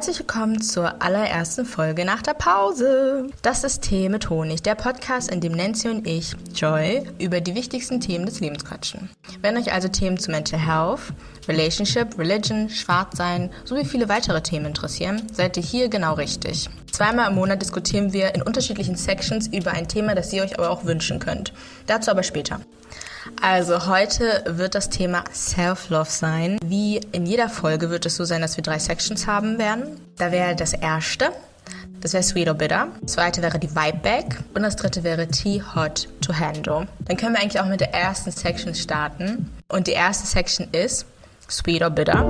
Herzlich willkommen zur allerersten Folge nach der Pause. Das ist Tee mit Honig, der Podcast, in dem Nancy und ich, Joy, über die wichtigsten Themen des Lebens quatschen. Wenn euch also Themen zu Mental Health, Relationship, Religion, Schwarzsein sowie viele weitere Themen interessieren, seid ihr hier genau richtig. Zweimal im Monat diskutieren wir in unterschiedlichen Sections über ein Thema, das ihr euch aber auch wünschen könnt. Dazu aber später. Also heute wird das Thema Self-Love sein. Wie in jeder Folge wird es so sein, dass wir drei Sections haben werden. Da wäre das erste, das wäre Sweet or Bitter. Das zweite wäre die Vibe Bag. Und das dritte wäre Tea Hot to Handle. Dann können wir eigentlich auch mit der ersten Section starten. Und die erste Section ist Sweet or Bitter.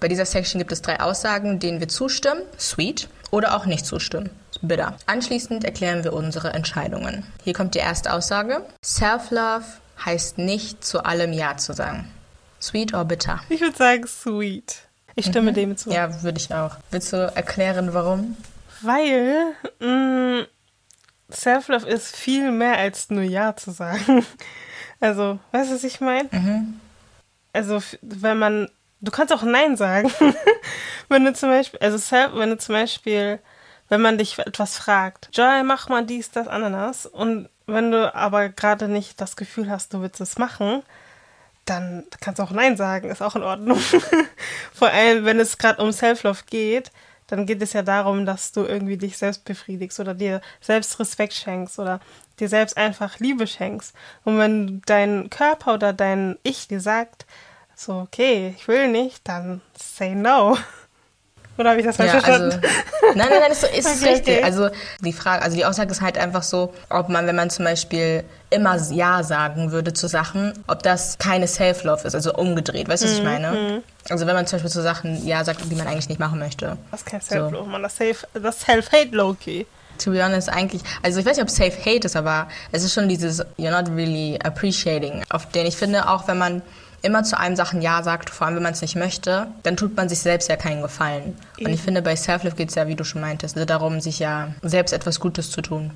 Bei dieser Section gibt es drei Aussagen, denen wir zustimmen, sweet, oder auch nicht zustimmen, bitter. Anschließend erklären wir unsere Entscheidungen. Hier kommt die erste Aussage. Self-Love heißt nicht zu allem Ja zu sagen. Sweet or bitter? Ich würde sagen sweet. Ich stimme mhm. dem zu. Ja, würde ich auch. Willst du erklären, warum? Weil mm, Self-Love ist viel mehr als nur Ja zu sagen. Also, weißt du, was ich meine? Mhm. Also, wenn man, du kannst auch Nein sagen. wenn du zum Beispiel, also Self, wenn du zum Beispiel wenn man dich etwas fragt, Joy, mach mal dies, das, Ananas. Und wenn du aber gerade nicht das Gefühl hast, du willst es machen, dann kannst du auch Nein sagen, ist auch in Ordnung. Vor allem, wenn es gerade um Self-Love geht, dann geht es ja darum, dass du irgendwie dich selbst befriedigst oder dir selbst Respekt schenkst oder dir selbst einfach Liebe schenkst. Und wenn dein Körper oder dein Ich dir sagt, so, okay, ich will nicht, dann say no. Oder habe ich das falsch ja, verstanden? Also, nein, nein, nein, ist, ist okay, richtig. Okay. Also die Frage, also die Aussage ist halt einfach so, ob man, wenn man zum Beispiel immer Ja sagen würde zu Sachen, ob das keine Self-Love ist, also umgedreht, weißt du, was ich mhm, meine? Mhm. Also wenn man zum Beispiel zu Sachen Ja sagt, die man eigentlich nicht machen möchte. Das ist kein Self-Love, so. man, das, das Self-Hate low-key. To be honest, eigentlich, also ich weiß nicht, ob Self-Hate ist, aber es ist schon dieses You're not really appreciating, auf den ich finde, auch wenn man immer zu einem Sachen Ja sagt, vor allem wenn man es nicht möchte, dann tut man sich selbst ja keinen Gefallen. Und ich finde, bei Self-Love geht es ja, wie du schon meintest, darum, sich ja selbst etwas Gutes zu tun.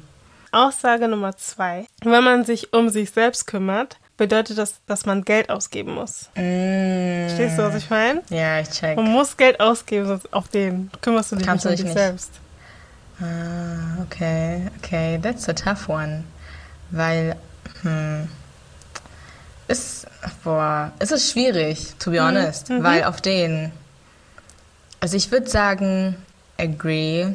Aussage Nummer zwei. Wenn man sich um sich selbst kümmert, bedeutet das, dass man Geld ausgeben muss. Mm. Verstehst du, was ich meine? Ja, ich check. Man muss Geld ausgeben, sonst auf den kümmerst du dich Kannst nicht um dich nicht. selbst. Ah, okay, okay, that's a tough one. Weil, hm, ist, boah, es ist schwierig, to be mhm. honest, mhm. weil auf den, also ich würde sagen, agree.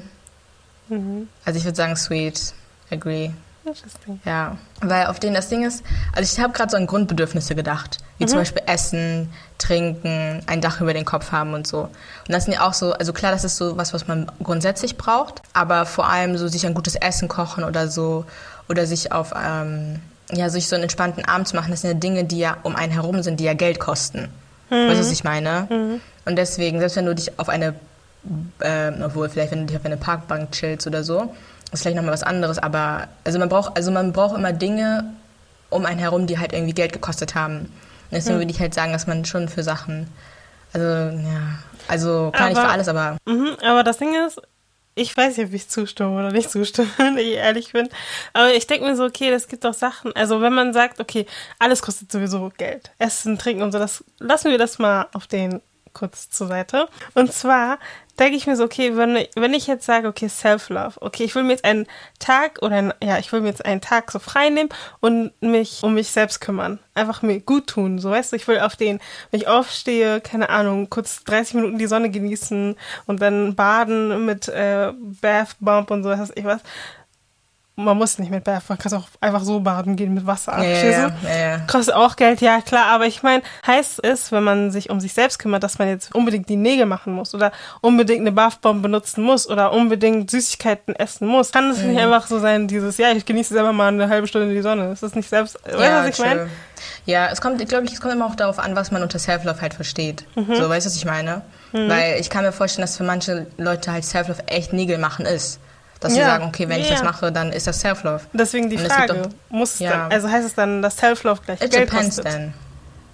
Mhm. Also ich würde sagen, sweet, agree. Interesting. Ja, weil auf den das Ding ist, also ich habe gerade so an Grundbedürfnisse gedacht, wie mhm. zum Beispiel Essen, Trinken, ein Dach über den Kopf haben und so. Und das sind ja auch so, also klar, das ist so was, was man grundsätzlich braucht, aber vor allem so sich ein gutes Essen kochen oder so oder sich auf ähm, ja, sich so einen entspannten Abend zu machen, das sind ja Dinge, die ja um einen herum sind, die ja Geld kosten. Mhm. Weißt du, was ich meine? Mhm. Und deswegen, selbst wenn du dich auf eine, äh, obwohl vielleicht wenn du dich auf eine Parkbank chillst oder so, ist vielleicht nochmal was anderes, aber also man braucht, also man braucht immer Dinge um einen herum, die halt irgendwie Geld gekostet haben. Und deswegen mhm. würde ich halt sagen, dass man schon für Sachen, also ja, also klar aber, nicht für alles, aber. Mh, aber das Ding ist, ich weiß nicht, ob ich zustimme oder nicht zustimme, wenn ich ehrlich bin. Aber ich denke mir so, okay, das gibt doch Sachen. Also wenn man sagt, okay, alles kostet sowieso Geld. Essen, trinken und so, das lassen wir das mal auf den kurz zur Seite. Und zwar denke ich mir so, okay, wenn, wenn ich jetzt sage, okay, Self-Love, okay, ich will mir jetzt einen Tag oder ein, ja, ich will mir jetzt einen Tag so frei nehmen und mich um mich selbst kümmern. Einfach mir gut tun, so weißt du, ich will auf den, wenn ich aufstehe, keine Ahnung, kurz 30 Minuten die Sonne genießen und dann baden mit äh, Bath Bump und so, was ich was man muss nicht mit Bath, man kann auch einfach so baden gehen mit Wasser. Ja, ja, ja, Kostet auch Geld, ja klar, aber ich meine, heißt es, wenn man sich um sich selbst kümmert, dass man jetzt unbedingt die Nägel machen muss oder unbedingt eine Bathbomb benutzen muss oder unbedingt Süßigkeiten essen muss. Kann es mhm. nicht einfach so sein, dieses, ja, ich genieße selber mal eine halbe Stunde in die Sonne. Ist das nicht selbst, ja, weißt du, was ich meine? Ja, es kommt, glaube ich, es kommt immer auch darauf an, was man unter Self-Love halt versteht. Mhm. So, weißt du, was ich meine? Mhm. Weil ich kann mir vorstellen, dass für manche Leute halt Self-Love echt Nägel machen ist. Dass ja. sie sagen, okay, wenn ja. ich das mache, dann ist das Self-Love. Deswegen die Frage, doch, muss es ja. dann, also heißt es dann, dass Self-Love gleich It Geld depends kostet? then.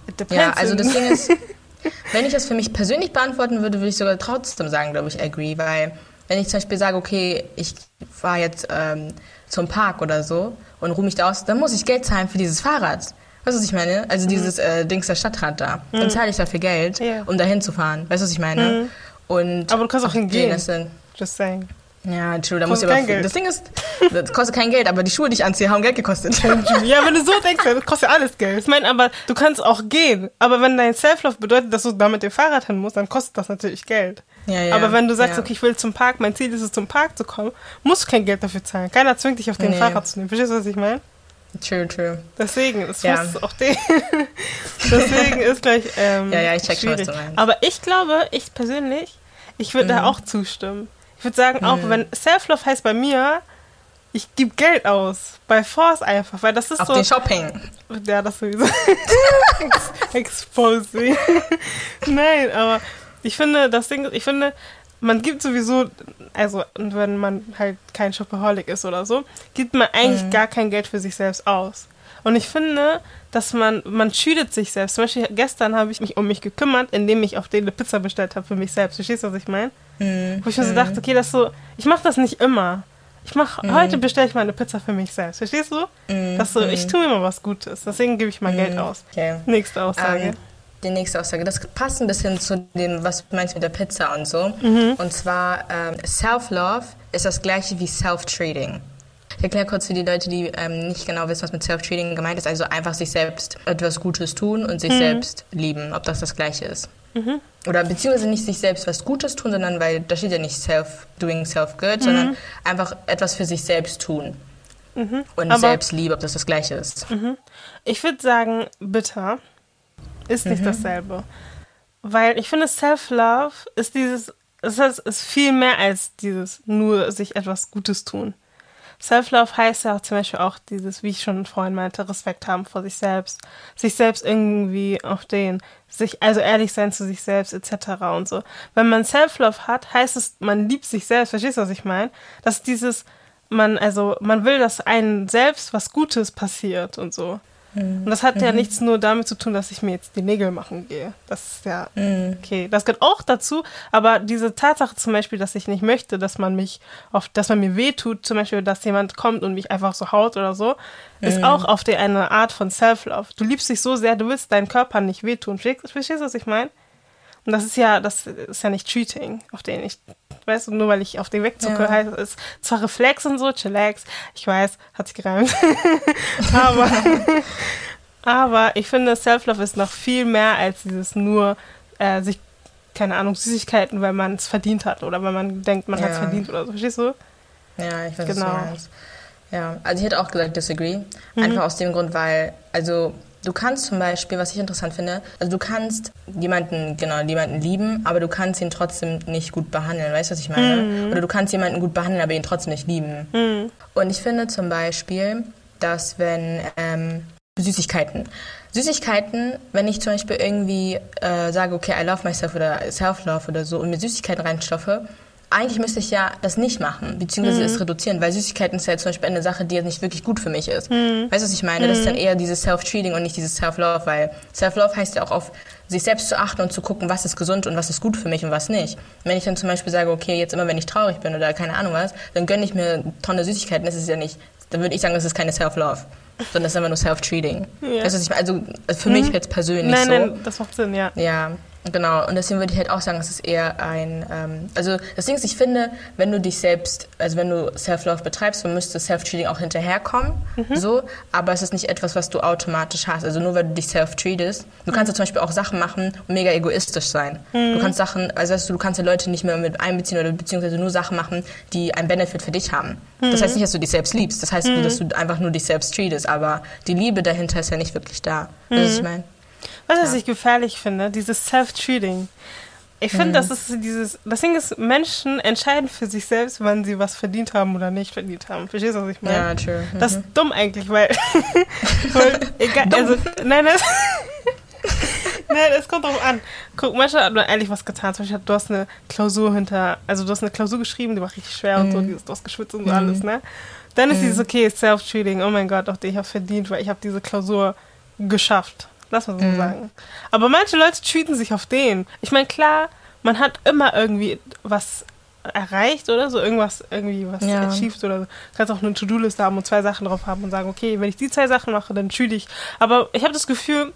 It depends ja, also das Ding ist, wenn ich das für mich persönlich beantworten würde, würde ich sogar trotzdem sagen, glaube ich, agree, weil wenn ich zum Beispiel sage, okay, ich fahre jetzt ähm, zum Park oder so und ruhe mich da aus, dann muss ich Geld zahlen für dieses Fahrrad. Weißt du, was ich meine? Also dieses äh, Dings der Stadtrat da. Dann zahle ich dafür Geld, Ja. um da hinzufahren. Weißt du, was ich meine? Und Aber du kannst auch hingehen. Just saying. Ja, true, da muss ich aber. Geld. Das Ding ist, das kostet kein Geld, aber die Schuhe, die ich anziehe, haben Geld gekostet. Ja, wenn du so denkst, dann kostet ja alles Geld. Ich meine, aber du kannst auch gehen. Aber wenn dein Self-Love bedeutet, dass du da mit dem Fahrrad hin musst, dann kostet das natürlich Geld. Ja, ja, aber wenn du sagst, ja. okay, ich will zum Park, mein Ziel ist es, zum Park zu kommen, musst du kein Geld dafür zahlen. Keiner zwingt dich auf den Nee. Fahrrad zu nehmen. Verstehst du, was ich meine? True, true. Deswegen, es Ja. muss auch den. Deswegen ist gleich. Ähm, Ja, ja, ich check schon, was schwierig. du meinst. Aber ich glaube, ich persönlich, ich würde Mhm. da auch zustimmen. Ich würde sagen, auch wenn Self-Love heißt bei mir, ich gebe Geld aus. Bei Force einfach, weil das ist Auf so. den Shopping. Ja, das sowieso. Ex Exposing. Nein, aber ich finde, das Ding, ich finde, man gibt sowieso, also wenn man halt kein Shopaholic ist oder so, gibt man eigentlich Mhm. gar kein Geld für sich selbst aus. Und ich finde, dass man, man schüdet sich selbst. Zum Beispiel gestern habe ich mich um mich gekümmert, indem ich auf den eine Pizza bestellt habe für mich selbst. Verstehst du, was ich meine? Mhm. Wo ich mir so dachte, okay, das so, ich mache das nicht immer. Ich mache, Mhm. heute bestelle ich mal eine Pizza für mich selbst. Verstehst du? Mhm. Das so, ich tue mir mal was Gutes. Deswegen gebe ich mal Geld aus. Okay. Nächste Aussage. Ähm, die nächste Aussage, das passt ein bisschen zu dem, was du meinst mit der Pizza und so. Mhm. Und zwar, ähm, Self-Love ist das gleiche wie Self-Treating. Ich erkläre kurz für die Leute, die ähm, nicht genau wissen, was mit Self-Treating gemeint ist. Also einfach sich selbst etwas Gutes tun und Mhm. sich selbst lieben, ob das das gleiche ist. Oder beziehungsweise nicht sich selbst was Gutes tun, sondern weil da steht ja nicht self-doing self-good, sondern einfach etwas für sich selbst tun. Und Mhm. Aber- Selbstliebe, ob das das gleiche ist. Ich würde sagen, bitter ist Mhm. nicht dasselbe. Weil ich finde, Self-Love ist dieses, es ist, ist viel mehr als dieses nur sich etwas Gutes tun. Self-Love heißt ja auch zum Beispiel auch dieses, wie ich schon vorhin meinte, Respekt haben vor sich selbst, sich selbst irgendwie auf den, sich, also ehrlich sein zu sich selbst, etc. und so. Wenn man Self-Love hat, heißt es, man liebt sich selbst, verstehst du, was ich meine? Dass dieses, man, also, man will, dass einem selbst was Gutes passiert und so. Und das hat ja nichts nur damit zu tun, dass ich mir jetzt die Nägel machen gehe. Das ist ja okay. Das gehört auch dazu, aber diese Tatsache zum Beispiel, dass ich nicht möchte, dass man mich auf, dass man mir wehtut, zum Beispiel, dass jemand kommt und mich einfach so haut oder so, ist auch auf der eine Art von Self-Love. Du liebst dich so sehr, du willst deinen Körper nicht wehtun. Verstehst verstehst du, was ich meine? Und das ist ja, das ist ja nicht Cheating, auf den ich, weißt du, nur weil ich auf den wegzucke, Ja. heißt es zwar Reflex und so, Chillax, ich weiß, hat sich gereimt, aber, aber ich finde, Self-Love ist noch viel mehr als dieses nur äh, sich, keine Ahnung, Süßigkeiten, weil man es verdient hat oder weil man denkt, man hat es Ja. verdient oder so, verstehst du? Ja, ich weiß, Genau. was du meinst. Ja, also ich hätte auch gesagt disagree. Mhm. Einfach aus dem Grund, weil, also du kannst zum Beispiel, was ich interessant finde, also du kannst jemanden, genau, jemanden lieben, aber du kannst ihn trotzdem nicht gut behandeln, weißt du, was ich meine? Mhm. Oder du kannst jemanden gut behandeln, aber ihn trotzdem nicht lieben. Und ich finde zum Beispiel, dass wenn ähm, Süßigkeiten. Süßigkeiten, wenn ich zum Beispiel irgendwie äh, sage, okay, I love myself oder Self-Love oder so und mir Süßigkeiten reinstoffe, eigentlich müsste ich ja das nicht machen, beziehungsweise es reduzieren, weil Süßigkeiten ist ja zum Beispiel eine Sache, die jetzt nicht wirklich gut für mich ist. Weißt du, was ich meine? Das ist dann eher dieses Self-Treating und nicht dieses Self-Love, weil Self-Love heißt ja auch auf sich selbst zu achten und zu gucken, was ist gesund und was ist gut für mich und was nicht. Wenn ich dann zum Beispiel sage, okay, jetzt immer wenn ich traurig bin oder keine Ahnung was, dann gönne ich mir eine Tonne Süßigkeiten, das ist ja nicht, dann würde ich sagen, das ist keine Self-Love, sondern das ist einfach nur Self-Treating. Ja. Meine? Also für mich jetzt persönlich Nein, so. nein, das macht Sinn, ja. Ja, genau. Und deswegen würde ich halt auch sagen, es ist eher ein, ähm, also das Ding ist, ich finde, wenn du dich selbst, also wenn du Self-Love betreibst, dann müsste Self-Treating auch hinterherkommen, so, aber es ist nicht etwas, was du automatisch hast. Also nur weil du dich self-treatest, du kannst ja zum Beispiel auch Sachen machen und mega egoistisch sein. Du kannst Sachen, also weißt du, du kannst ja Leute nicht mehr mit einbeziehen oder beziehungsweise nur Sachen machen, die einen Benefit für dich haben. Das heißt nicht, dass du dich selbst liebst, das heißt dass du einfach nur dich selbst treatest, aber die Liebe dahinter ist ja nicht wirklich da. Weißt du, was ich meine? Du, was ich gefährlich finde? Dieses Self-Treating. Ich finde, das ist dieses, das Ding ist, Menschen entscheiden für sich selbst, wann sie was verdient haben oder nicht verdient haben. Verstehst du, was ich meine? Ja, true. Das ist dumm eigentlich, weil, weil egal, also, nein, das, nein, es kommt drauf an. Guck, manchmal hat man ehrlich was getan. Zum Beispiel, du hast eine Klausur hinter, also du hast eine Klausur geschrieben, die war richtig schwer und so, dieses, du hast geschwitzt und so alles, ne? Dann ist dieses, okay, Self-Treating, oh mein Gott, doch, ich habe verdient, weil ich habe diese Klausur geschafft. Lass mal so sagen. Aber manche Leute treaten sich auf den. Ich meine, klar, man hat immer irgendwie was erreicht oder so, irgendwas irgendwie was Ja. achieved oder so. Du kannst auch eine To-Do-Liste haben und zwei Sachen drauf haben und sagen, okay, wenn ich die zwei Sachen mache, dann chill ich. Aber ich habe das Gefühl,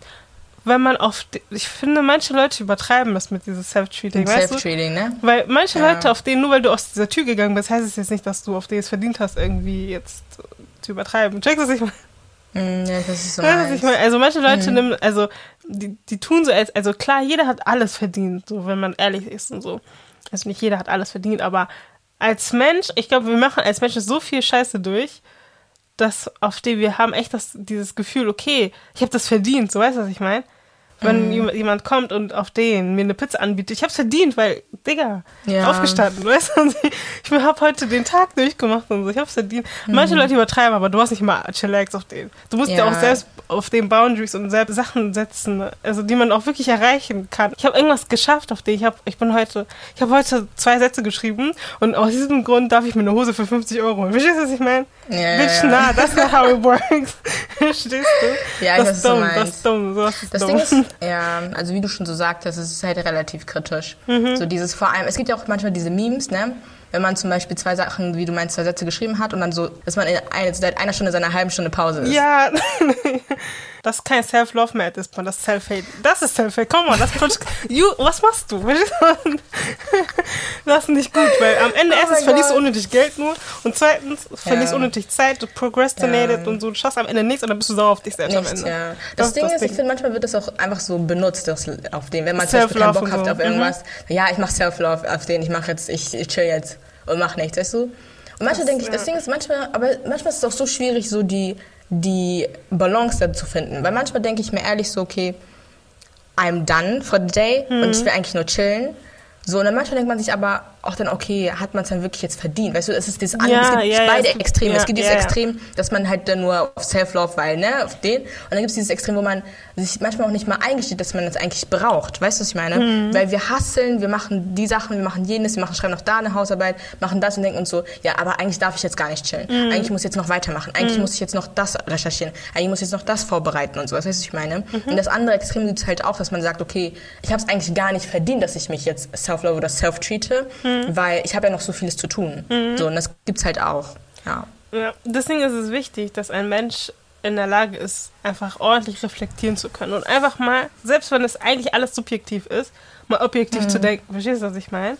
wenn man auf, ich finde, manche Leute übertreiben das mit dieses Self-Treating? Self-Treating, ne? Weil manche Ja. Leute, auf denen, nur weil du aus dieser Tür gegangen bist, heißt es jetzt nicht, dass du auf denen es verdient hast, irgendwie jetzt zu übertreiben. Checkst du, was ich meine? Mm, ja, das ist so was ich meine? Also manche Leute Mhm. nehmen, also die, die tun so als, also klar, jeder hat alles verdient, so wenn man ehrlich ist und so. Also nicht jeder hat alles verdient, aber als Mensch, ich glaube, wir machen als Menschen so viel Scheiße durch, dass auf dem wir haben echt das, dieses Gefühl, okay, ich habe das verdient, so weißt du, was ich meine? Wenn Mhm. jemand, kommt und auf den mir eine Pizza anbietet, ich hab's verdient, weil, Digga, Ja. aufgestanden, weißt du? Ich habe heute den Tag durchgemacht und so, ich hab's verdient. Manche Leute übertreiben, aber du hast nicht mal Chillax auf den. Du musst ja. Mhm. Ja. auch selbst auf den Boundaries und selbst Sachen setzen, also die man auch wirklich erreichen kann. Ich habe irgendwas geschafft auf den. Ich habe, ich bin heute, ich habe heute zwei Sätze geschrieben und aus diesem Grund darf ich mir eine Hose für 50 Euro holen. Verstehst du, was ich meine? Ja, Bitch, ja. nah, that's not how it works. Verstehst du? Ja, ich das ist dumm, das ist dumm, sowas ist Das dumm. Ding ist, ja, also wie du schon so sagtest, es ist halt relativ kritisch. Mhm. So dieses vor allem, es gibt ja auch manchmal diese Memes, ne? Wenn man zum Beispiel zwei Sachen, wie du meinst, zwei Sätze geschrieben hat und dann so, dass man in eine, seit einer Stunde seiner halben Stunde Pause ist. Ja, das ist kein Self-Love mehr at this point, das ist Self-Hate. Das ist Self-Hate, komm mal, das ist you, was machst du? Das ist nicht gut, weil am Ende Oh erstens verlierst du unnötig Geld nur und zweitens verlierst du unnötig Zeit, du procrastinated Ja. und so, du schaffst am Ende nichts und dann bist du sauer auf dich selbst am Nichts, Ende. ja. Das Das, Ding das ist, Ding. ich finde, manchmal wird das auch einfach so benutzt, das auf den, wenn man zum Beispiel keinen Self-Love Bock und hat so. auf irgendwas. Ja, ich mache Self-Love auf den, ich mache jetzt, ich, ich chill jetzt und mache nichts, weißt du? Und manchmal denke ich, das Ding ist manchmal, aber manchmal ist es auch so schwierig, so die, die Balance da zu finden. Weil manchmal denke ich mir ehrlich so, okay, I'm done for the day und ich will eigentlich nur chillen. So, und dann manchmal denkt man sich aber auch dann, okay, hat man es dann wirklich jetzt verdient? Weißt du, es ist das andere, Ja, es gibt ja, ja, beide gibt- Extreme. ja, es gibt ja, dieses ja. Extrem, dass man halt dann nur auf Self-Love, weil, ne, auf den. Und dann gibt es dieses Extrem, wo man sich manchmal auch nicht mal eingesteht, dass man das eigentlich braucht. Weißt du, was ich meine? Mhm. Weil wir hasseln, wir machen die Sachen, wir machen jenes, wir machen, schreiben noch da eine Hausarbeit, machen das und denken uns so, ja, aber eigentlich darf ich jetzt gar nicht chillen. Mhm. Eigentlich muss ich jetzt noch weitermachen. Eigentlich muss ich jetzt noch das recherchieren. Eigentlich muss ich jetzt noch das vorbereiten und so. Weißt du, was ich meine? Mhm. Und das andere Extrem gibt es halt auch, dass man sagt, okay, ich habe es eigentlich gar nicht verdient, dass ich mich jetzt Self-Love oder Self-treate, Mhm. weil ich habe ja noch so vieles zu tun. So, und das gibt's halt auch. Ja. Ja, deswegen ist es wichtig, dass ein Mensch in der Lage ist, einfach ordentlich reflektieren zu können und einfach mal, selbst wenn es eigentlich alles subjektiv ist, mal objektiv zu denken. Verstehst du, was ich meine?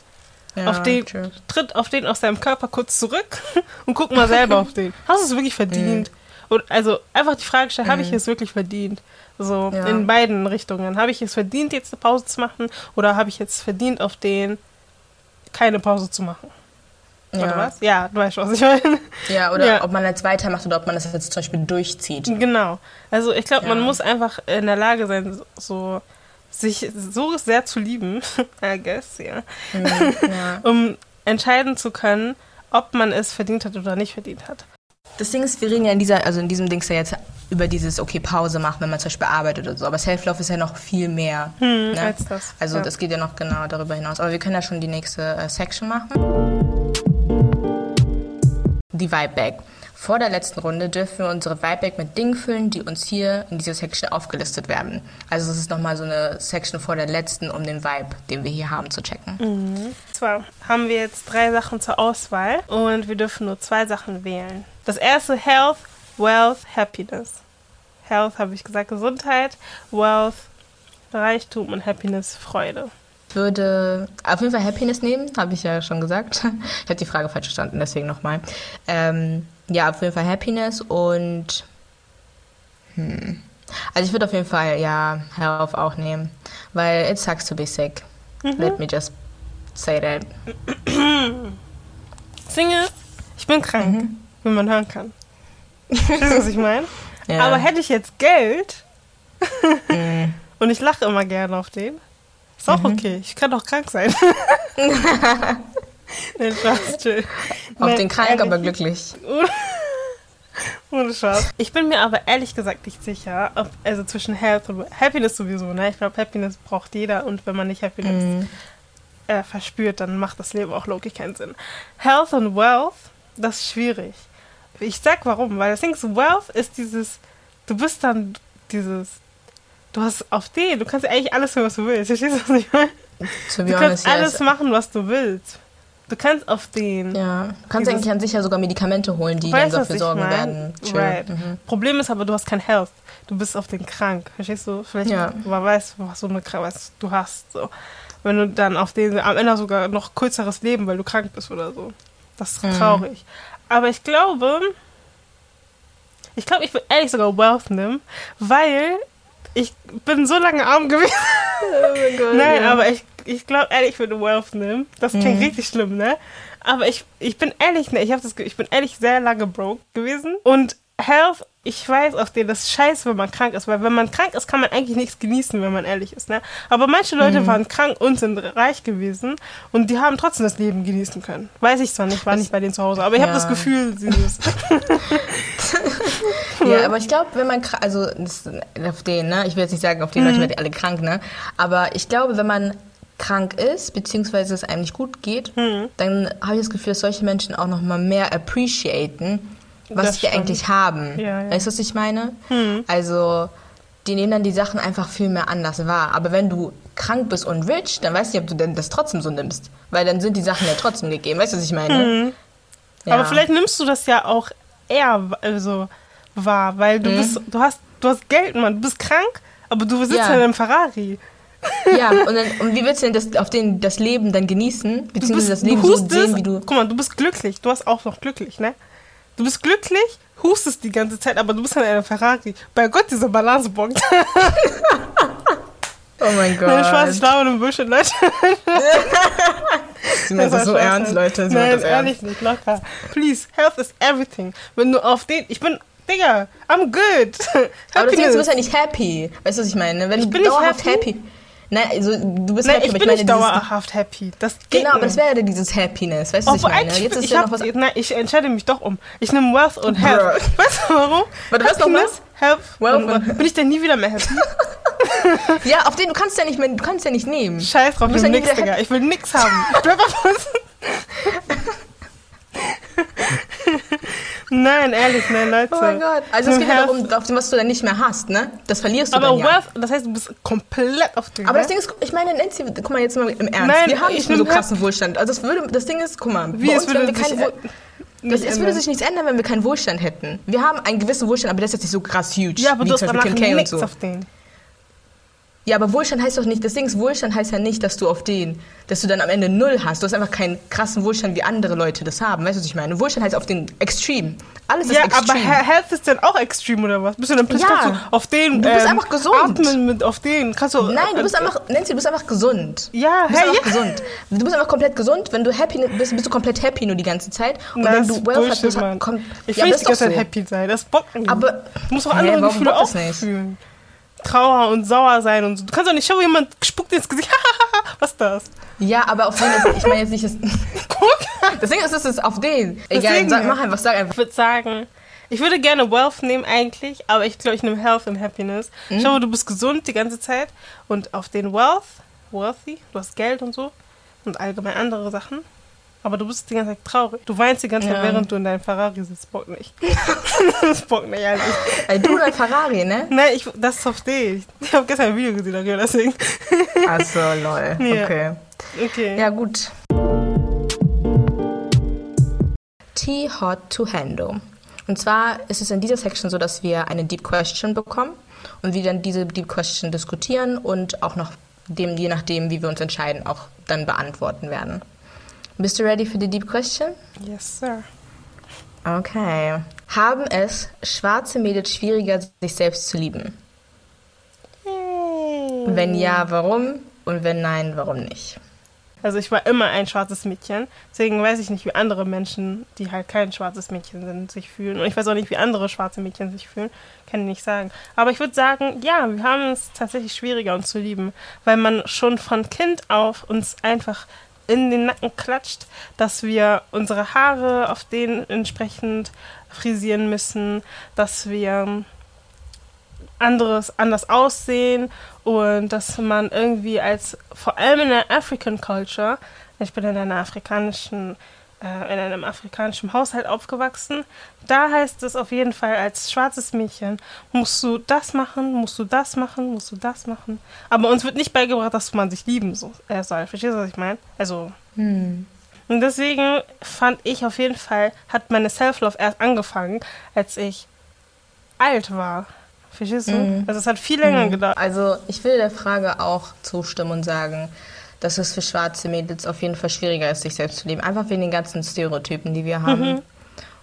Mhm. ja auf den, true. tritt auf den aus deinem Körper kurz zurück und guck mal selber auf den. Hast du es wirklich verdient? Mhm. Und also einfach die Frage stellen, habe ich es wirklich verdient? So Ja. in beiden Richtungen. Habe ich es verdient, jetzt eine Pause zu machen? Oder habe ich jetzt verdient, auf den keine Pause zu machen? Oder Ja. was? Ja, du weißt, was ich meine. Ja, oder Ja. ob man jetzt weitermacht oder ob man das jetzt zum Beispiel durchzieht. Genau. Also ich glaube, man Ja. muss einfach in der Lage sein, so sich so sehr zu lieben, I guess, ja, ja. um entscheiden zu können, ob man es verdient hat oder nicht verdient hat. Das Ding ist, wir reden ja in dieser, also in diesem Dings ja jetzt über dieses, okay, Pause machen, wenn man zum Beispiel arbeitet oder so. Aber Self-Love ist ja noch viel mehr. Hm, ne? als das, Also ja. das geht ja noch genau darüber hinaus. Aber wir können ja schon die nächste äh, Section machen. Die Vibe Bag. Vor der letzten Runde dürfen wir unsere Bag mit Dingen füllen, die uns hier in dieser Section aufgelistet werden. Also es ist nochmal so eine Section vor der letzten, um den Vibe, den wir hier haben, zu checken. Und zwar haben wir jetzt drei Sachen zur Auswahl und wir dürfen nur zwei Sachen wählen. Das erste Health, Wealth, Happiness. Health habe ich gesagt, Gesundheit, Wealth, Reichtum und Happiness, Freude. Ich würde auf jeden Fall Happiness nehmen, habe ich ja schon gesagt. Ich habe die Frage falsch verstanden, deswegen nochmal. Ähm, ja, auf jeden Fall Happiness und. Hm. Also ich würde auf jeden Fall, ja, Health auch nehmen. Weil it sucks to be sick. Let me just say that. Single, ich bin krank, wie man hören kann. Verstehst du, was ich meine? Ja. Aber hätte ich jetzt Geld und ich lache immer gerne auf den, ist auch okay. Ich kann auch krank sein. Nein, Spaß, chill. auf Nein, den krank, aber glücklich. Ohne Spaß. Ich bin mir aber ehrlich gesagt nicht sicher, ob, also zwischen Health und Happiness sowieso, ne? Ich glaube, Happiness braucht jeder und wenn man nicht Happiness äh, verspürt, dann macht das Leben auch logisch keinen Sinn. Health und Wealth, das ist schwierig. Ich sag warum, weil das Ding ist, Wealth ist dieses, du bist dann dieses, du hast auf den, du kannst eigentlich alles tun, was du willst. Verstehst du, was ich meine? Du kannst alles machen, was du willst. Du kannst auf den. Ja, du kannst eigentlich an sich ja sogar Medikamente holen, die Weißt dann dafür sorgen mein? werden. Chill. Right. Mhm. Problem ist aber, du hast kein Health. Du bist auf den krank. Verstehst du? Vielleicht, Ja. man weiß, was so eine Krankheit du hast. So. Wenn du dann auf den, am Ende sogar noch kürzeres Leben, weil du krank bist oder so. Das ist Mhm. traurig. Aber ich glaube, ich glaube, ich will ehrlich sogar Wealth nehmen, weil ich bin so lange arm gewesen. Oh mein Gott, Nein, ja. aber ich, ich glaube ehrlich, ich würde Wealth nehmen. Das klingt Mhm. richtig schlimm, ne? Aber ich, ich bin ehrlich, ne? Ich, hab das, ich bin ehrlich sehr lange broke gewesen. Und Health, ich weiß auf den, das ist scheiße, wenn man krank ist. Weil wenn man krank ist, kann man eigentlich nichts genießen, wenn man ehrlich ist, ne? Aber manche Leute Mhm. waren krank und sind reich gewesen. Und die haben trotzdem das Leben genießen können. Weiß ich zwar nicht, war nicht bei denen zu Hause. Aber ich habe Ja. das Gefühl, sie ist. Ja, aber ich glaube, wenn man, also das, auf den, ne, ich will jetzt nicht sagen, auf den Mhm. Leute werden die alle krank, ne, aber ich glaube, wenn man krank ist, beziehungsweise es einem nicht gut geht, Mhm. dann habe ich das Gefühl, dass solche Menschen auch noch mal mehr appreciaten, was Das wir stimmt. eigentlich haben. Ja, ja. Weißt du, was ich meine? Mhm. Also, die nehmen dann die Sachen einfach viel mehr anders wahr. Aber wenn du krank bist und rich, dann weiß ich, ob du denn das trotzdem so nimmst. Weil dann sind die Sachen ja trotzdem gegeben. Weißt du, was ich meine? Ja. Mhm. Aber vielleicht nimmst du das ja auch eher also, wahr, weil du bist, du hast, du hast Geld, Mann, du bist krank, aber du sitzt Ja. ja in einem Ferrari. Ja, und, dann, und wie willst du denn das, auf den, das Leben dann genießen? Du, Beziehungsweise bist, das du Leben so hustest, sehen, wie du. guck mal, du bist glücklich, du hast auch noch glücklich, ne? Du bist glücklich, hustest die ganze Zeit, aber du bist in einem Ferrari. Bei Gott, dieser Balancepunkt. Oh mein Gott. Nein, Spaß, ich glaube nur Bullshit, Leute. Sie meinen das so Spaß, ernst, Leute. Sie Nein, das ehrlich ernst. nicht, locker. Please, health is everything. Wenn du auf den, ich bin, Digga, I'm good. Aber das Ding ist, du Happiness. bist ja nicht happy. Weißt du, was ich meine? Wenn Ich du bin nicht dauerhaft happy. happy. Nein, also du bist Nein, happy, ich bin ich meine nicht dauerhaft happy. Das geht Genau, aber das wäre ja dieses Happiness. Weißt du, was ich meine? Jetzt ist ich, ja noch was. nein, ich entscheide mich doch um. Ich nehme Wealth und. Health. Weißt du warum? Warte, was noch Happiness, Health Wealth und. Bin ich denn nie wieder mehr happy? Ja, auf den du kannst ja nicht mehr, du kannst ja nicht nehmen. Scheiß drauf, Du ich bist will nix, Digga. Ich will nix haben. Ich bleib auf Nein, ehrlich, nein, Leute. Oh mein Gott. Also es geht ja darum, auf dem, was du dann nicht mehr hast, ne? Das verlierst du Aber dann ja. Wealth, das heißt, du bist komplett auf dem. Aber das ne? Ding ist, ich meine, Nancy, guck mal jetzt mal im Ernst. Nein, wir haben ich nicht mehr so krassen Wohlstand. Also das, würde, das Ding ist, guck mal, Wie, bei es uns, würde wir sich keinen das, es würde sich nichts ändern, wenn wir keinen Wohlstand hätten. Wir haben einen gewissen Wohlstand, aber der ist jetzt nicht so krass huge. Ja, aber wie du hast danach nichts so. auf den. Ja, aber Wohlstand heißt doch nicht, das Ding ist, Wohlstand heißt ja nicht, dass du auf den, dass du dann am Ende null hast. Du hast einfach keinen krassen Wohlstand, wie andere Leute das haben. Weißt du, was ich meine? Wohlstand heißt auf den Extreme. Alles ist Ja, extreme. aber He- Health ist dann auch extrem oder was? Bist du dann plötzlich Ja. auf den Du bist ähm, einfach gesund. atmen mit auf den kannst du Nein, du bist einfach, Nancy, du bist einfach gesund. Ja, du bist hä, einfach ja. gesund. Du bist einfach komplett gesund. Wenn du happy bist, bist du komplett happy nur die ganze Zeit. Und Na, wenn du Wealth hast, Bullshit, bist Mann. komm, Ich ja, will aber nicht die ganze Zeit so. happy sein. Das bockt nicht. Aber du musst auch andere warum Gefühle auch fühlen. Trauer und sauer sein und so. Du kannst doch nicht schauen, jemand spuckt dir ins Gesicht. Was ist das? Ja, aber auf den ich meine jetzt nicht, das, Guck. das Ding ist, es auf den. Egal, Deswegen. sag, mach einfach, sag einfach. Ich würde sagen, ich würde gerne Wealth nehmen eigentlich, aber ich glaube, ich nehme Health and Happiness. Mhm. Schau, du bist gesund die ganze Zeit und auf den Wealth, wealthy, du hast Geld und so und allgemein andere Sachen. Aber du bist die ganze Zeit traurig. Du weinst die ganze Zeit, Ja. während du in deinem Ferrari sitzt. Bock nicht. das bockt nicht, ehrlich. Ey, du dein Ferrari, ne? Nein, ich, das ist auf dich. Ich habe gestern ein Video gesehen darüber, deswegen. Achso, lol. Ja. Okay. Okay. Ja, gut. Tea Hot to Handle. Und zwar ist es in dieser Section so, dass wir eine Deep Question bekommen und wir dann diese Deep Question diskutieren und auch noch dem, je nachdem, wie wir uns entscheiden, auch dann beantworten werden. Bist du ready für die Deep Question? Yes, sir. Okay. Haben es schwarze Mädels schwieriger, sich selbst zu lieben? Wenn ja, warum? Und wenn nein, warum nicht? Also ich war immer ein schwarzes Mädchen. Deswegen weiß ich nicht, wie andere Menschen, die halt kein schwarzes Mädchen sind, sich fühlen. Und ich weiß auch nicht, wie andere schwarze Mädchen sich fühlen. Kann ich nicht sagen. Aber ich würde sagen, ja, wir haben es tatsächlich schwieriger, uns zu lieben. Weil man schon von Kind auf uns einfach in den Nacken klatscht, dass wir unsere Haare auf den entsprechend frisieren müssen, dass wir anderes anders aussehen und dass man irgendwie als vor allem in der African Culture, ich bin in einer afrikanischen äh, in einem afrikanischen Haushalt aufgewachsen, da heißt es auf jeden Fall als schwarzes Mädchen musst du das machen, musst du das machen, musst du das machen, aber uns wird nicht beigebracht, dass man sich lieben äh, soll. Verstehst du, was ich meine? Also Hm. Und deswegen fand ich auf jeden Fall, hat meine Self-Love erst angefangen, als ich alt war. Verstehst du? Mhm. Also es hat viel länger Mhm. gedauert. Also ich will der Frage auch zustimmen und sagen, dass es für schwarze Mädels auf jeden Fall schwieriger ist, sich selbst zu lieben. Einfach wegen den ganzen Stereotypen, die wir haben. Mhm.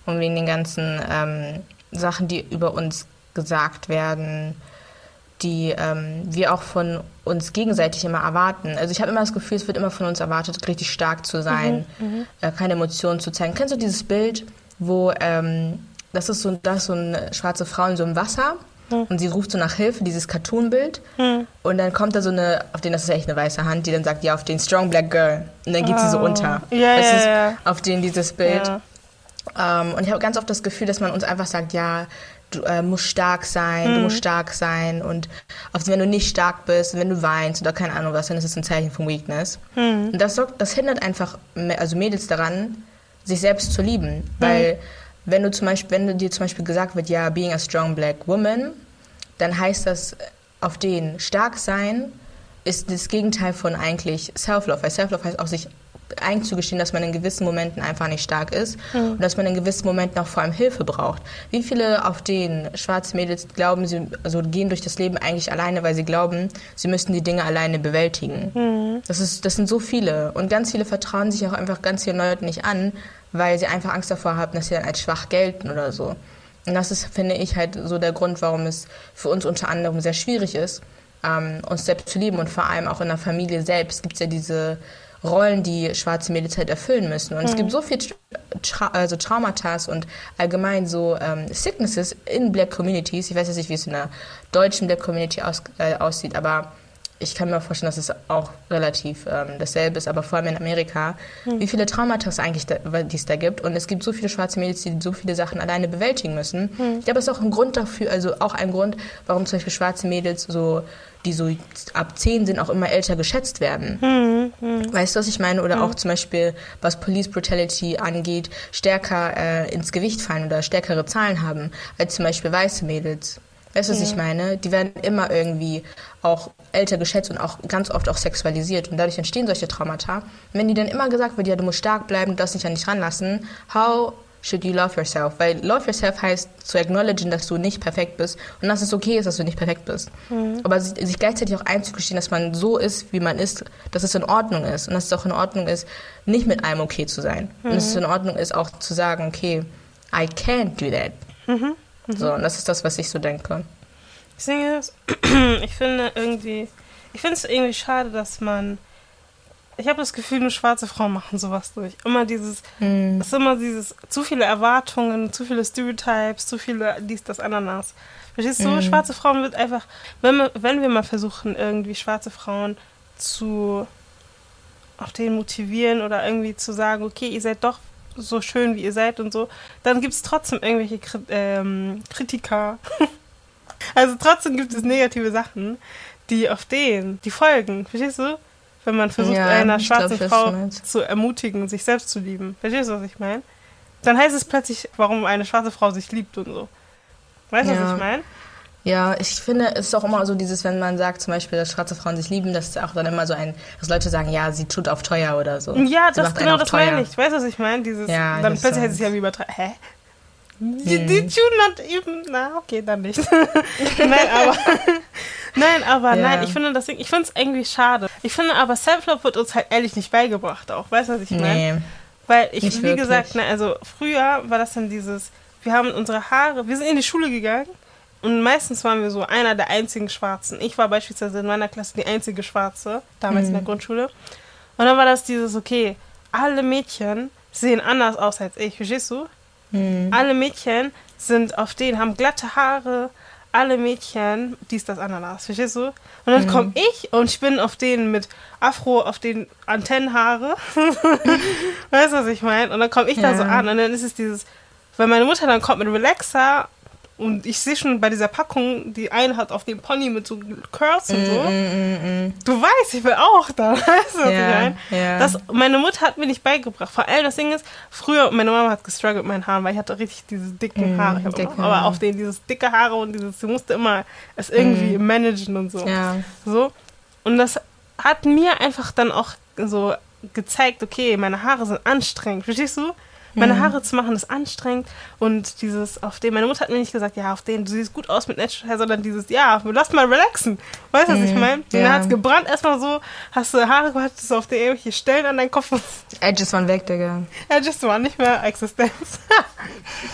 Und wegen den ganzen ähm, Sachen, die über uns gesagt werden, die ähm, wir auch von uns gegenseitig immer erwarten. Also ich habe immer das Gefühl, es wird immer von uns erwartet, richtig stark zu sein, äh, keine Emotionen zu zeigen. Kennst du dieses Bild, wo ähm, das ist so, da ist so eine schwarze Frau in so einem Wasser und sie ruft so nach Hilfe, dieses Cartoon-Bild. Und dann kommt da so eine, auf den das ist echt eine weiße Hand, die dann sagt, ja, auf den Strong Black Girl. Und dann geht sie so Oh. unter. Ja, das ja, ist ja. auf den dieses Bild. Ja. Ähm, und ich habe ganz oft das Gefühl, dass man uns einfach sagt, ja, du äh, musst stark sein, Mhm. du musst stark sein. Und auf, wenn du nicht stark bist, wenn du weinst oder keine Ahnung was, dann ist es ein Zeichen von Weakness. Mhm. Und das, sorgt- das hindert einfach also Mädels daran, sich selbst zu lieben. Weil wenn du zum Beispiel, wenn dir zum Beispiel gesagt wird, ja, being a strong black woman, dann heißt das auf den stark sein ist das Gegenteil von eigentlich Self-Love. Weil Self-Love heißt auch sich einzugestehen, dass man in gewissen Momenten einfach nicht stark ist und dass man in gewissen Momenten auch vor allem Hilfe braucht. Wie viele auf den schwarzen Mädels glauben, sie also gehen durch das Leben eigentlich alleine, weil sie glauben, sie müssten die Dinge alleine bewältigen. Das, ist, das sind so viele. Und ganz viele vertrauen sich auch einfach ganz vielen Leuten nicht an, weil sie einfach Angst davor haben, dass sie dann als schwach gelten oder so. Und das ist, finde ich, halt so der Grund, warum es für uns unter anderem sehr schwierig ist, ähm, uns selbst zu lieben. Und vor allem auch in der Familie selbst gibt es ja diese Rollen, die schwarze Mädels halt erfüllen müssen. Und es gibt so viel Tra also Traumata und allgemein so ähm, Sicknesses in Black Communities. Ich weiß jetzt nicht, wie es in der deutschen Black Community aus, äh, aussieht, aber ich kann mir vorstellen, dass es auch relativ ähm, dasselbe ist, aber vor allem in Amerika, wie viele Traumata es eigentlich da, die es da gibt. Und es gibt so viele schwarze Mädels, die so viele Sachen alleine bewältigen müssen. Ich glaube, es ist auch ein Grund dafür, also auch ein Grund, warum zum Beispiel schwarze Mädels so, die so ab 10 sind, auch immer älter geschätzt werden. Weißt du, was ich meine? Oder auch zum Beispiel, was Police Brutality angeht, stärker äh, ins Gewicht fallen oder stärkere Zahlen haben als zum Beispiel weiße Mädels. Weißt du, was ich meine? Die werden immer irgendwie auch älter geschätzt und auch ganz oft auch sexualisiert. Und dadurch entstehen solche Traumata. Und wenn die dann immer gesagt wird, ja, du musst stark bleiben, du darfst dich an dich ranlassen, how should you love yourself? Weil love yourself heißt zu acknowledgen, dass du nicht perfekt bist und dass es okay ist, dass du nicht perfekt bist. Aber sich, gleichzeitig auch einzugestehen, dass man so ist, wie man ist, dass es in Ordnung ist und dass es auch in Ordnung ist, nicht mit allem okay zu sein. Und dass es in Ordnung ist, auch zu sagen, okay, I can't do that. So, und das ist das, was ich so denke. Ich finde irgendwie, ich finde es irgendwie schade, dass man. Ich habe das Gefühl, nur schwarze Frauen machen sowas durch. Immer dieses, es ist immer dieses, zu viele Erwartungen, zu viele Stereotypes, zu viele dies, das, Ananas. Verstehst du? Schwarze Frauen wird einfach, wenn wir, wenn wir mal versuchen, irgendwie schwarze Frauen zu auf den motivieren oder irgendwie zu sagen, okay, ihr seid doch so schön, wie ihr seid und so, dann gibt es trotzdem irgendwelche Kri ähm, Kritiker. also trotzdem gibt es negative Sachen, die auf den, die folgen. Verstehst du? Wenn man versucht, Ja, einer glaub, schwarzen weiß, Frau zu ermutigen, sich selbst zu lieben. Verstehst du, was ich meine? Dann heißt es plötzlich, warum eine schwarze Frau sich liebt und so. Weißt du, Ja. was ich meine? Ja, ich finde, es ist auch immer so dieses, wenn man sagt zum Beispiel, dass schwarze Frauen sich lieben, dass es auch dann immer so ein, dass Leute sagen, ja, sie tut auf teuer oder so. Ja, sie das genau das teuer. meine ich. Weißt du, was ich meine? Dieses, Ja, dann plötzlich heißt es ja wie übertragen. Hä? Did, did you not even? Na, okay, dann nicht. nein, aber, nein, aber Ja. nein, ich finde das, ich finde es irgendwie schade. Ich finde aber Self-Love wird uns halt ehrlich nicht beigebracht auch. Weißt du, was ich meine? Nee. Weil ich, wie wirklich. gesagt, ne, also früher war das dann dieses, wir haben unsere Haare, wir sind in die Schule gegangen und meistens waren wir so einer der einzigen Schwarzen. Ich war beispielsweise in meiner Klasse die einzige Schwarze, damals in der Grundschule. Und dann war das dieses, okay, alle Mädchen sehen anders aus als ich, verstehst du? Alle Mädchen sind auf denen, haben glatte Haare, alle Mädchen, dies, das, Ananas, verstehst du? Und dann komme ich und ich bin auf denen mit Afro, auf den Antennenhaare. weißt du, was ich meine? Und dann komme ich da Ja. so an und dann ist es dieses, wenn meine Mutter dann kommt mit Relaxer und ich sehe schon bei dieser Packung, die eine hat auf dem Pony mit so Curls und so. Du weißt, ich will auch da. Weißt du, was ich meine? ja. Das, meine Mutter hat mir nicht beigebracht. Vor allem das Ding ist, früher, meine Mama hat gestruggelt mit meinen Haaren, weil ich hatte richtig diese dicken Haare. Mm, dicke immer, aber Haare. auf denen dieses dicke Haare und dieses, sie musste immer es irgendwie managen und so. Mm. Ja. So. Und das hat mir einfach dann auch so gezeigt, okay, meine Haare sind anstrengend, verstehst du? Meine Mhm. Haare zu machen ist anstrengend und dieses auf den, meine Mutter hat mir nicht gesagt, ja, auf den, du siehst gut aus mit Natural Hair, sondern dieses, ja, lass mal relaxen. Weißt du, was ich meine? Und dann Mhm. ja. hat's gebrannt erstmal so, hast du Haare gehabt, hast du auf der irgendwelche Stellen an deinem Kopf. Edges waren weg, Digga. Ja, just war nicht mehr Existenz.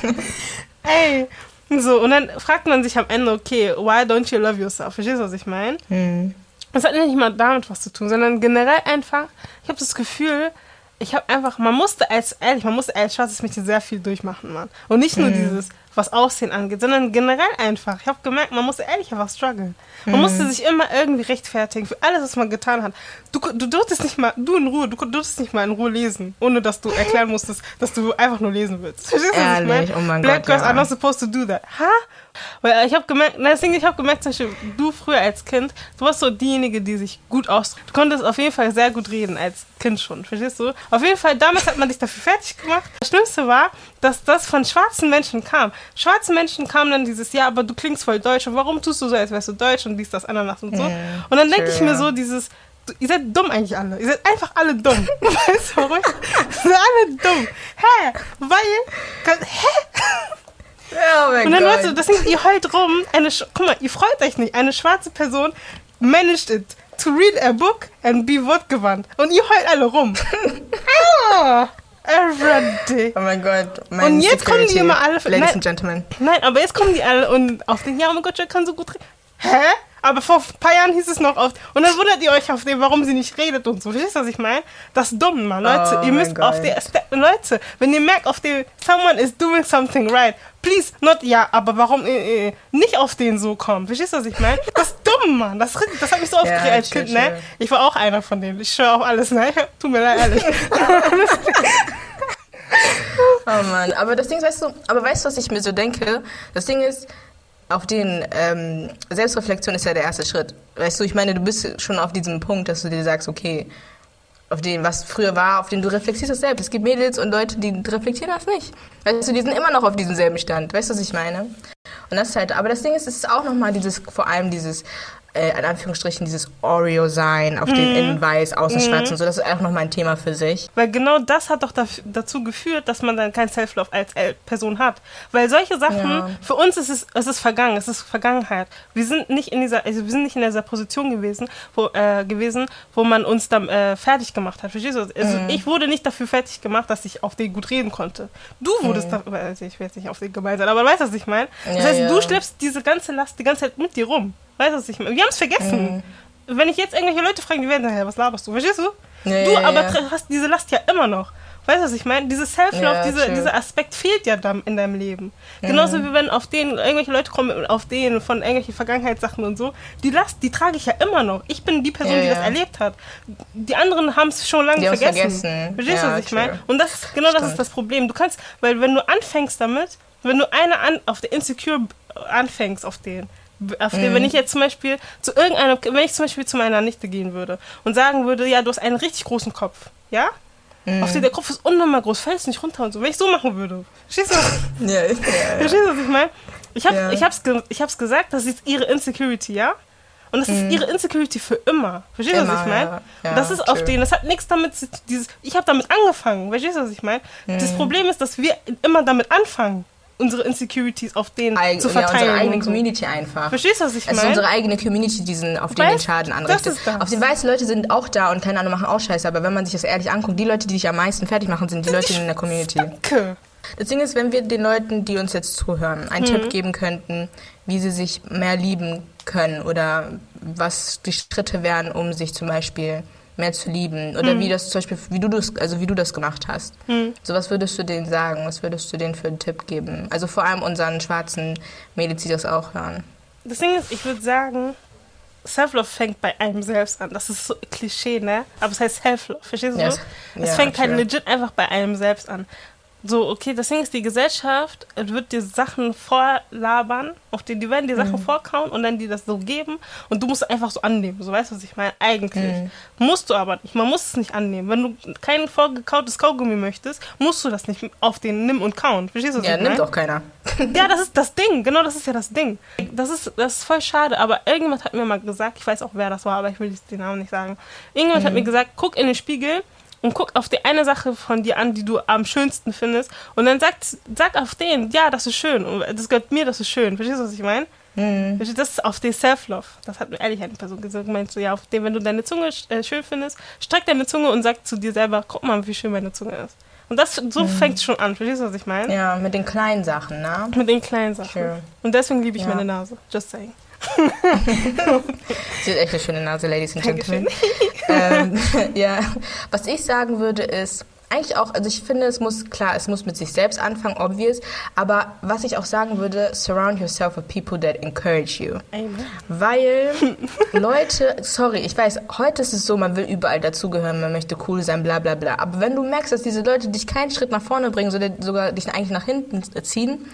Ey. So, und dann fragt man sich am Ende, okay, why don't you love yourself? Verstehst du, was ich meine? Hm. Das hat nicht mal damit was zu tun, sondern generell einfach, ich habe das Gefühl, ich habe einfach, man musste als, ehrlich, man musste als schwarzes Mädchen sehr viel durchmachen, Mann. Und nicht nur dieses, was Aussehen angeht, sondern generell einfach. Ich habe gemerkt, man musste ehrlich einfach strugglen. Man musste sich immer irgendwie rechtfertigen für alles, was man getan hat. Du, du durftest nicht mal, du in Ruhe, du durftest nicht mal in Ruhe lesen, ohne dass du erklären musstest, dass du einfach nur lesen willst. Verstehst du, was ich meine? Oh mein Black Gott, girls ja. are not supposed to do that. Ha? Weil ich habe gemerkt, deswegen, ich habe gemerkt, zum Beispiel, du früher als Kind, du warst so diejenige, die sich gut ausdrückt. Du konntest auf jeden Fall sehr gut reden als Kind schon, verstehst du? Auf jeden Fall, damals hat man dich dafür fertig gemacht. Das Schlimmste war, dass das von schwarzen Menschen kam. Schwarze Menschen kamen dann dieses, ja, aber du klingst voll deutsch und warum tust du so, als wärst du deutsch und dies, das, Ananas und so. Ja, und dann denke ich mir so, dieses, ihr seid dumm eigentlich alle. Ihr seid einfach alle dumm. weißt du, warum? Ihr seid alle dumm. Hä? Weil, hä? Oh mein Und dann, Gott. Leute, das Ding ihr heult rum. Eine, Sch- guck mal, ihr freut euch nicht. Eine schwarze Person managed it to read a book and be wortgewandt. Und ihr heult alle rum. ah, everyday. oh mein Gott. Mein Und jetzt kommen die Security. immer alle- Ladies Nein. and Gentlemen. Nein, aber jetzt kommen die alle und auf den, ja, oh mein Gott, Jack kann so gut reden. Hä? Aber vor ein paar Jahren hieß es noch oft. Und dann wundert ihr euch auf den, warum sie nicht redet und so. Verstehst du, was ich meine? Das ist dumm, Mann. Leute, Oh ihr müsst auf der, Leute, wenn ihr merkt, auf dem, someone is doing something right, please, not, ja, aber warum, äh, äh, nicht auf den so kommen. Verstehst du, was ich meine? Das ist dumm, Mann. Das, das hat mich so aufgeregt als true, Kind, ne? Ich war auch einer von denen. Ich schwöre auf alles, ne? Tut mir leid, ehrlich. Oh Mann, aber das Ding ist, weißt du, aber weißt du, was ich mir so denke? Das Ding ist, auf den ähm, Selbstreflexion ist ja der erste Schritt. Weißt du, ich meine, du bist schon auf diesem Punkt, dass du dir sagst, okay, auf den, was früher war, auf den du reflektierst das selbst. Es gibt Mädels und Leute, die reflektieren das nicht. Weißt du, die sind immer noch auf diesem selben Stand. Weißt du, was ich meine? Und das ist halt, aber das Ding ist, es ist auch nochmal dieses, vor allem dieses, äh, in Anführungsstrichen, dieses Oreo-Sein, auf den innen weiß, außen schwarz und so. Das ist auch nochmal ein Thema für sich. Weil genau das hat doch daf- dazu geführt, dass man dann kein Self-Love als äh, Person hat. Weil solche Sachen, Ja. für uns ist es, es ist vergangen, es ist Vergangenheit. Wir sind nicht in dieser, also wir sind nicht in dieser Position gewesen, wo, äh, gewesen, wo man uns dann äh, fertig gemacht hat. Verstehst du? Also ich wurde nicht dafür fertig gemacht, dass ich auf den gut reden konnte. Du wurdest da, also ich will jetzt nicht auf den gemeint sein, aber du weißt, was ich meine. Das Ja, heißt, ja. du schleppst diese ganze Last die ganze Zeit mit dir rum. Weißt du, was ich meine? Wir haben es vergessen. Wenn ich jetzt irgendwelche Leute frage, die werden sagen, hey, was laberst du? Verstehst du? Ja, du ja, aber ja. hast diese Last ja immer noch. Weißt du, was ich meine? Dieses Self-Love, diese, dieser Aspekt fehlt ja dann in deinem Leben. Genauso wie wenn auf den irgendwelche Leute kommen, auf denen von irgendwelchen Vergangenheitssachen und so. Die Last, die trage ich ja immer noch. Ich bin die Person, die das erlebt hat. Die anderen haben es schon lange Die vergessen. vergessen. Verstehst du, was ich meine? Und das ist, genau das ist Stimmt. das Problem. Du kannst, weil wenn du anfängst damit, wenn du eine an, auf der Insecure anfängst auf den, auf den, Mhm. wenn ich jetzt zum Beispiel zu irgendeinem, wenn ich zum Beispiel zu meiner Nichte gehen würde und sagen würde, ja, du hast einen richtig großen Kopf, ja? Mhm. Auf den der Kopf ist unnormal groß, fällst nicht runter und so. Wenn ich so machen würde, verstehst du, was, Ja, ja, ja. verstehst du, was ich meine? Ich habe Ja. ich hab's, ich hab's gesagt, das ist ihre Insecurity, ja? Und das ist ihre Insecurity für immer. Verstehst du, was Mhm. Ich meine? ja. Ja, das ist auf true. den, das hat nichts damit dieses Ich habe damit angefangen. Verstehst du, was ich meine? Das Mhm. Problem ist, dass wir immer damit anfangen, unsere Insecurities auf den Eig zu ja, verteilen. unsere eigene. Community einfach. Verstehst du, was ich Es ist meine? unsere eigene Community, die sind, auf den den Schaden das anrichtet. ist das. Auf den weißen Leute sind auch da und keine Ahnung, machen auch Scheiße. Aber wenn man sich das ehrlich anguckt, die Leute, die dich am meisten fertig machen, sind die Leute in der Community. Danke. Das Ding ist, wenn wir den Leuten, die uns jetzt zuhören, einen Tipp geben könnten, wie sie sich mehr lieben können oder was die Schritte wären, um sich zum Beispiel mehr zu lieben oder wie das zum Beispiel, wie du das, also wie du das gemacht hast. So was würdest du denen sagen? Was würdest du denen für einen Tipp geben? Also vor allem unseren schwarzen Mädels, die das auch hören. Das Ding ist, ich würde sagen, Self-Love fängt bei einem selbst an. Das ist so Klischee, ne? Aber es heißt Self-Love, verstehst du? Yes. Es Ja, fängt halt legit einfach bei einem selbst an. So, okay, das Ding ist, die Gesellschaft wird dir Sachen vorlabern, auf die, die werden dir Sachen Mhm. vorkauen und dann dir das so geben und du musst es einfach so annehmen. So, weißt du, was ich meine? Eigentlich. Mhm. Musst du aber nicht. Man muss es nicht annehmen. Wenn du kein vorgekautes Kaugummi möchtest, musst du das nicht auf den nimm und kauen. Verstehst du, was Ja, nimmt auch keiner. Ja, das ist das Ding. Genau, das ist ja das Ding. Das ist, das ist voll schade. Aber irgendjemand hat mir mal gesagt, ich weiß auch, wer das war, aber ich will den Namen nicht sagen. Irgendjemand hat mir gesagt, guck in den Spiegel und guck auf die eine Sache von dir an, die du am schönsten findest und dann sag, sag auf den, ja, das ist schön und das gehört mir, das ist schön. Verstehst du, was ich meine? Mhm. Das ist auf den Self-Love. Das hat mir ehrlich eine Person gesagt. Meinst du, ja, auf den, wenn du deine Zunge äh, schön findest, streck deine Zunge und sag zu dir selber, guck mal, wie schön meine Zunge ist. Und das, so mhm. fängt es schon an. Verstehst du, was ich meine? Ja, mit den kleinen Sachen, ne? Mit den kleinen Sachen. Sure. Und deswegen liebe ich ja. meine Nase. Just saying. Sie hat echt eine schöne Nase, Ladies and Gentlemen. ähm, ja, was ich sagen würde ist, eigentlich auch, also ich finde, es muss, klar, es muss mit sich selbst anfangen, obvious, aber was ich auch sagen würde, surround yourself with people that encourage you. Amen. Weil Leute, sorry, ich weiß, heute ist es so, man will überall dazugehören, man möchte cool sein, bla bla bla, aber wenn du merkst, dass diese Leute dich keinen Schritt nach vorne bringen, sondern sogar dich eigentlich nach hinten ziehen,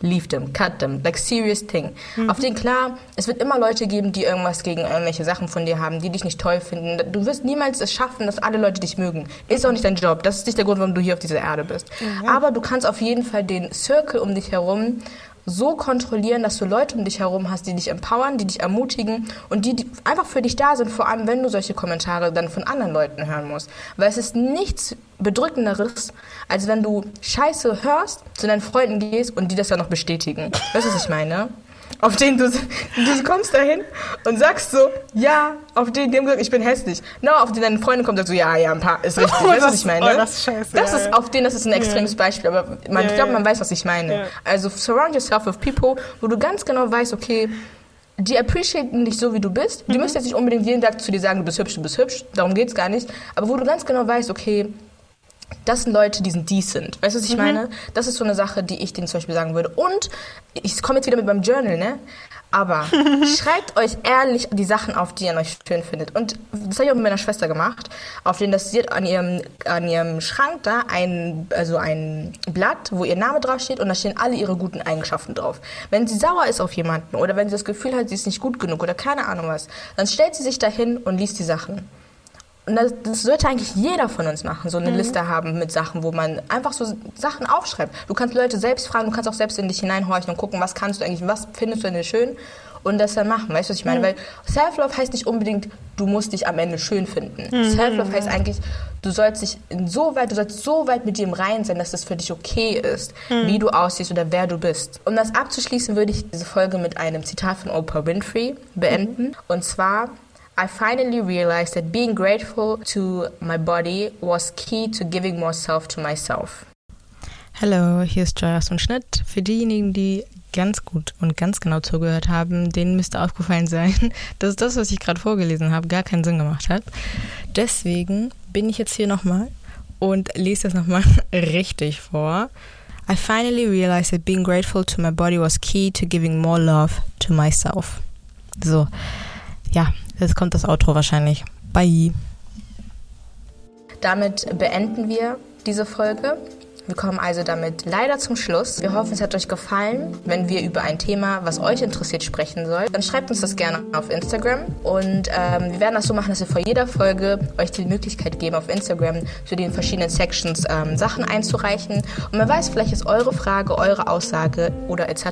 leave them, cut them, like serious thing. Mhm. Auf den klar, es wird immer Leute geben, die irgendwas gegen irgendwelche Sachen von dir haben, die dich nicht toll finden. Du wirst niemals es schaffen, dass alle Leute dich mögen. Ist auch nicht dein Job. Das ist nicht der Grund, warum du hier auf dieser Erde bist. Mhm. Aber du kannst auf jeden Fall den Circle um dich herum so kontrollieren, dass du Leute um dich herum hast, die dich empowern, die dich ermutigen und die, die, einfach für dich da sind, vor allem wenn du solche Kommentare dann von anderen Leuten hören musst. Weil es ist nichts bedrückenderes, als wenn du Scheiße hörst, zu deinen Freunden gehst und die das dann noch bestätigen. Weißt du, was ich meine? Auf den du, du kommst dahin und sagst so, ja, auf den, die haben gesagt, ich bin hässlich. No, auf den deine Freundin kommt und sagt so, ja, ja, ein paar, ist richtig. Oh, weißt du, was ich meine? Oh, das ist scheiße. Das ja, ist, ja. auf den, das ist ein extremes ja. Beispiel, aber man, ich glaube, man weiß, was ich meine. Also, surround yourself with people, wo du ganz genau weißt, okay, die appreciaten dich so, wie du bist. Die mhm. müssen jetzt nicht unbedingt jeden Tag zu dir sagen, du bist hübsch, du bist hübsch. Darum geht es gar nicht. Aber wo du ganz genau weißt, okay, das sind Leute, die sind decent. Weißt du, was ich mhm. meine? Das ist so eine Sache, die ich denen zum Beispiel sagen würde. Und ich komme jetzt wieder mit meinem Journal, ne? Aber schreibt euch ehrlich die Sachen auf, die ihr euch schön findet. Und das habe ich auch mit meiner Schwester gemacht. Auf den, das sie an ihrem, an ihrem Schrank da ein, also ein Blatt, wo ihr Name draufsteht und da stehen alle ihre guten Eigenschaften drauf. Wenn sie sauer ist auf jemanden oder wenn sie das Gefühl hat, sie ist nicht gut genug oder keine Ahnung was, dann stellt sie sich dahin und liest die Sachen. Und das, das, sollte eigentlich jeder von uns machen, so eine mhm. Liste haben mit Sachen, wo man einfach so Sachen aufschreibt. Du kannst Leute selbst fragen, du kannst auch selbst in dich hineinhorchen und gucken, was kannst du eigentlich, was findest du denn schön und das dann machen. Weißt du, was ich meine? Mhm. Weil Self-Love heißt nicht unbedingt, du musst dich am Ende schön finden. Mhm. Self-Love heißt eigentlich, du sollst dich insoweit, du sollst so weit mit dir im Reinen sein, dass es für dich okay ist, mhm. wie du aussiehst oder wer du bist. Um das abzuschließen, würde ich diese Folge mit einem Zitat von Oprah Winfrey beenden. Mhm. Und zwar, I finally realized that being grateful to my body was key to giving more self to myself. Hallo, hier ist Joy aus dem Schnitt. Für diejenigen, die ganz gut und ganz genau zugehört haben, denen müsste aufgefallen sein, dass das, was ich gerade vorgelesen habe, gar keinen Sinn gemacht hat. Deswegen bin ich jetzt hier nochmal und lese das nochmal richtig vor. I finally realized that being grateful to my body was key to giving more love to myself. So, ja, Jetzt kommt das Outro wahrscheinlich. Bye. Damit beenden wir diese Folge. Wir kommen also damit leider zum Schluss. Wir hoffen, es hat euch gefallen. Wenn wir über ein Thema, was euch interessiert, sprechen sollen, dann schreibt uns das gerne auf Instagram. Und ähm, wir werden das so machen, dass wir vor jeder Folge euch die Möglichkeit geben, auf Instagram zu den verschiedenen Sections ähm, Sachen einzureichen. Und man weiß, vielleicht ist eure Frage, eure Aussage oder etc.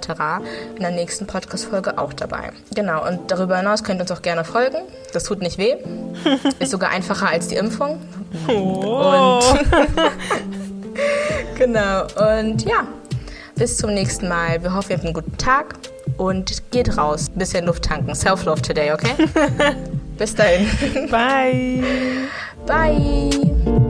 in der nächsten Podcast-Folge auch dabei. Genau, und darüber hinaus könnt ihr uns auch gerne folgen. Das tut nicht weh. Ist sogar einfacher als die Impfung. Oh. Und genau. Und ja, bis zum nächsten Mal. Wir hoffen, ihr habt einen guten Tag und geht raus. Bisschen Luft tanken. Self-Love today, okay? bis dahin. Bye. Bye.